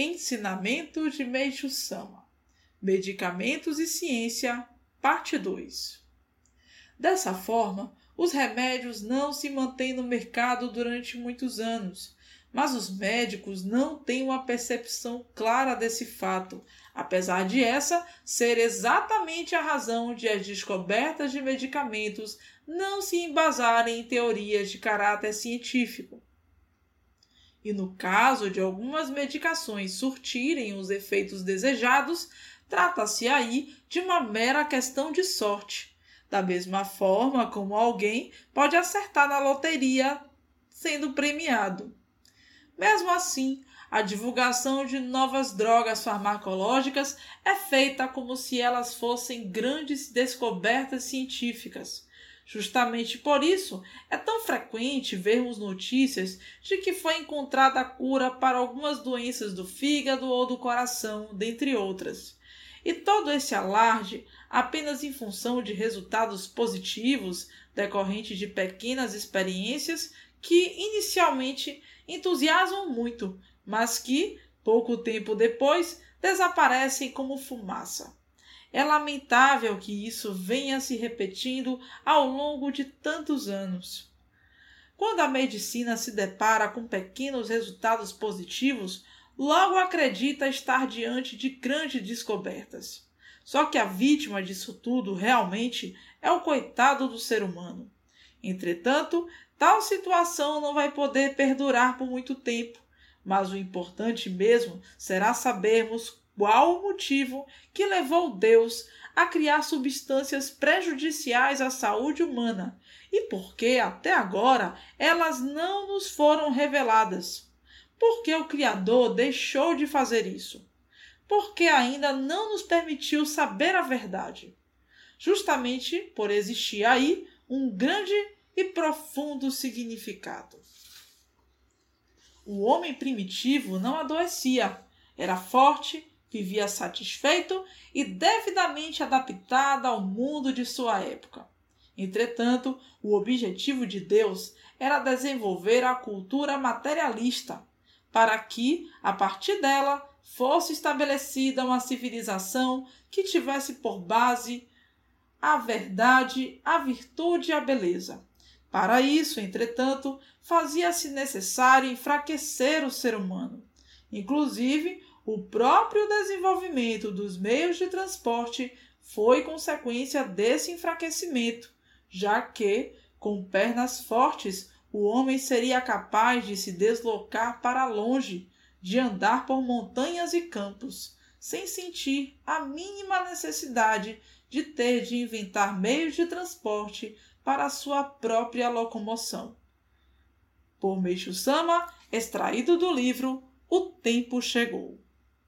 Ensinamento de Meishu Sama Medicamentos e Ciência, Parte 2 Dessa forma, os remédios não se mantêm no mercado durante muitos anos, mas os médicos não têm uma percepção clara desse fato, apesar de essa ser exatamente a razão de as descobertas de medicamentos não se embasarem em teorias de caráter científico. E no caso de algumas medicações surtirem os efeitos desejados, trata-se aí de uma mera questão de sorte. Da mesma forma como alguém pode acertar na loteria sendo premiado. Mesmo assim, a divulgação de novas drogas farmacológicas é feita como se elas fossem grandes descobertas científicas. Justamente por isso é tão frequente vermos notícias de que foi encontrada a cura para algumas doenças do fígado ou do coração, dentre outras. E todo esse alarde apenas em função de resultados positivos decorrentes de pequenas experiências que inicialmente entusiasmam muito, mas que, pouco tempo depois, desaparecem como fumaça. É lamentável que isso venha se repetindo ao longo de tantos anos. Quando a medicina se depara com pequenos resultados positivos, logo acredita estar diante de grandes descobertas. Só que a vítima disso tudo realmente é o coitado do ser humano. Entretanto, tal situação não vai poder perdurar por muito tempo, mas o importante mesmo será sabermos qual o motivo que levou Deus a criar substâncias prejudiciais à saúde humana e por que até agora elas não nos foram reveladas. Por que o Criador deixou de fazer isso? Porque ainda não nos permitiu saber a verdade. Justamente por existir aí um grande e profundo significado. O homem primitivo não adoecia, era forte, vivia satisfeito e devidamente adaptado ao mundo de sua época. Entretanto, o objetivo de Deus era desenvolver a cultura materialista, para que, a partir dela, fosse estabelecida uma civilização que tivesse por base a verdade, a virtude e a beleza. Para isso, entretanto, fazia-se necessário enfraquecer o ser humano. Inclusive, o próprio desenvolvimento dos meios de transporte foi consequência desse enfraquecimento, já que, com pernas fortes, o homem seria capaz de se deslocar para longe, de andar por montanhas e campos, sem sentir a mínima necessidade de ter de inventar meios de transporte para a sua própria locomoção. Por Meixo Sama, extraído do livro O Tempo Chegou.